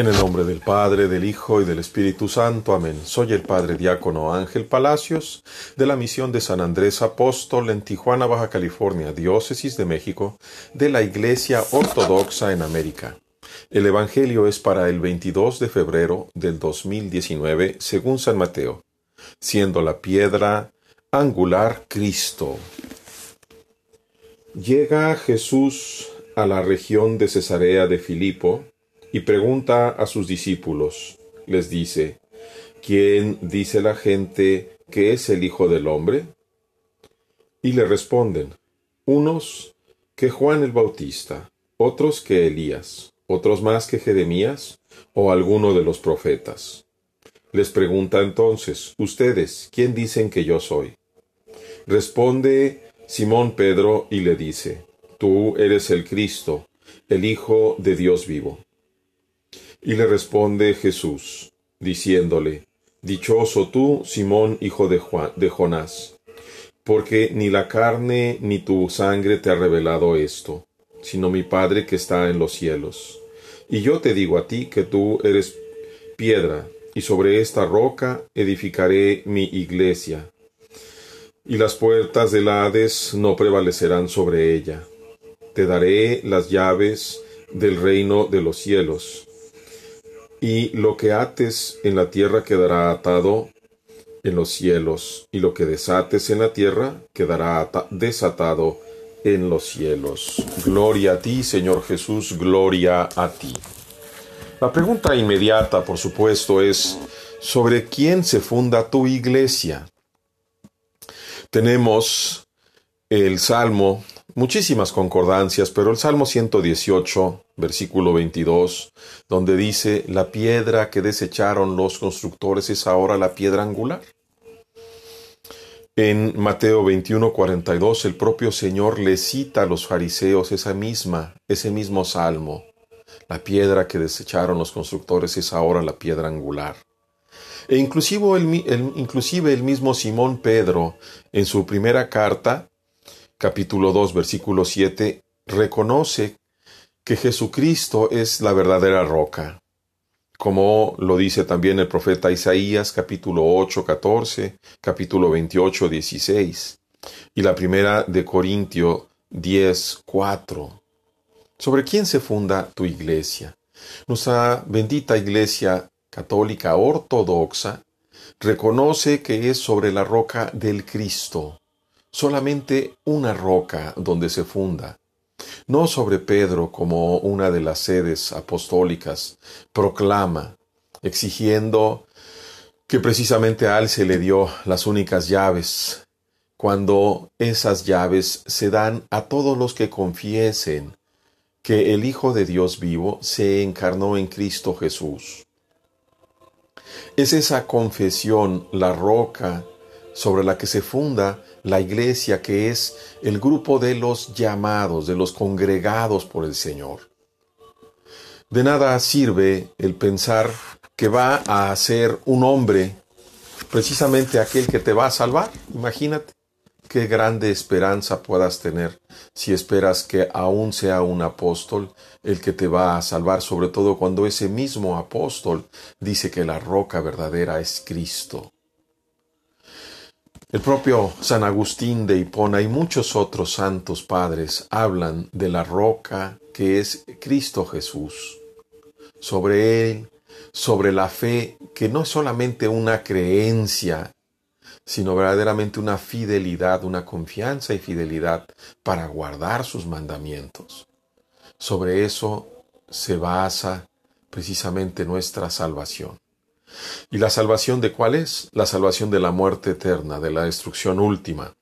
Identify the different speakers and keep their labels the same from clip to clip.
Speaker 1: En el nombre del Padre, del Hijo y del Espíritu Santo. Amén. Soy el Padre Diácono Ángel Palacios, de la misión de San Andrés Apóstol en Tijuana, Baja California, Diócesis de México, de la Iglesia Ortodoxa en América. El Evangelio es para el 22 de febrero del 2019, según San Mateo, siendo la piedra angular Cristo. Llega Jesús a la región de Cesarea de Filipo, y pregunta a sus discípulos, les dice, ¿quién dice la gente que es el Hijo del Hombre? Y le responden, unos que Juan el Bautista, otros que Elías, otros más que Jeremías o alguno de los profetas. Les pregunta entonces, ustedes, ¿quién dicen que yo soy? Responde Simón Pedro y le dice, tú eres el Cristo, el Hijo de Dios vivo. Y le responde Jesús, diciéndole, Dichoso tú, Simón, hijo de, Juan, de Jonás, porque ni la carne ni tu sangre te ha revelado esto, sino mi Padre que está en los cielos. Y yo te digo a ti que tú eres piedra, y sobre esta roca edificaré mi iglesia, y las puertas del Hades no prevalecerán sobre ella. Te daré las llaves del reino de los cielos y lo que ates en la tierra quedará atado en los cielos, y lo que desates en la tierra quedará desatado en los cielos. Gloria a ti, Señor Jesús, gloria a ti. La pregunta inmediata, por supuesto, es sobre quién se funda tu iglesia. Tenemos el Salmo muchísimas concordancias, pero el Salmo 118, versículo 22, donde dice, la piedra que desecharon los constructores es ahora la piedra angular. En Mateo 21, 42, el propio Señor le cita a los fariseos esa misma, ese mismo salmo. La piedra que desecharon los constructores es ahora la piedra angular. E inclusive el, inclusive el mismo Simón Pedro, en su primera carta, capítulo 2, versículo 7, reconoce que Jesucristo es la verdadera roca, como lo dice también el profeta Isaías, capítulo 8, 14, capítulo 28, 16, y la primera de Corintio 10, 4. ¿Sobre quién se funda tu iglesia? Nuestra bendita iglesia católica ortodoxa reconoce que es sobre la roca del Cristo, solamente una roca donde se funda, no sobre Pedro como una de las sedes apostólicas, proclama, exigiendo que precisamente a él se le dio las únicas llaves, cuando esas llaves se dan a todos los que confiesen que el Hijo de Dios vivo se encarnó en Cristo Jesús. Es esa confesión la roca sobre la que se funda la iglesia, que es el grupo de los llamados, de los congregados por el Señor. De nada sirve el pensar que va a ser un hombre, precisamente aquel que te va a salvar. Imagínate qué grande esperanza puedas tener si esperas que aún sea un apóstol el que te va a salvar, sobre todo cuando ese mismo apóstol dice que la roca verdadera es Cristo. El propio San Agustín de Hipona y muchos otros santos padres hablan de la roca que es Cristo Jesús. Sobre Él, sobre la fe, que no es solamente una creencia, sino verdaderamente una fidelidad, una confianza y fidelidad para guardar sus mandamientos. Sobre eso se basa precisamente nuestra salvación. ¿Y la salvación de cuál es? La salvación de la muerte eterna, de la destrucción última.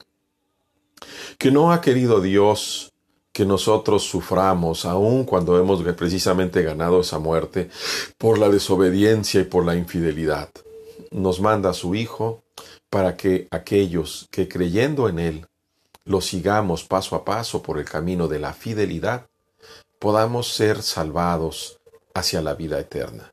Speaker 1: Que no ha querido Dios que nosotros suframos, aun cuando hemos precisamente ganado esa muerte, por la desobediencia y por la infidelidad. Nos manda a su Hijo para que aquellos que creyendo en Él lo sigamos paso a paso por el camino de la fidelidad, podamos ser salvados hacia la vida eterna.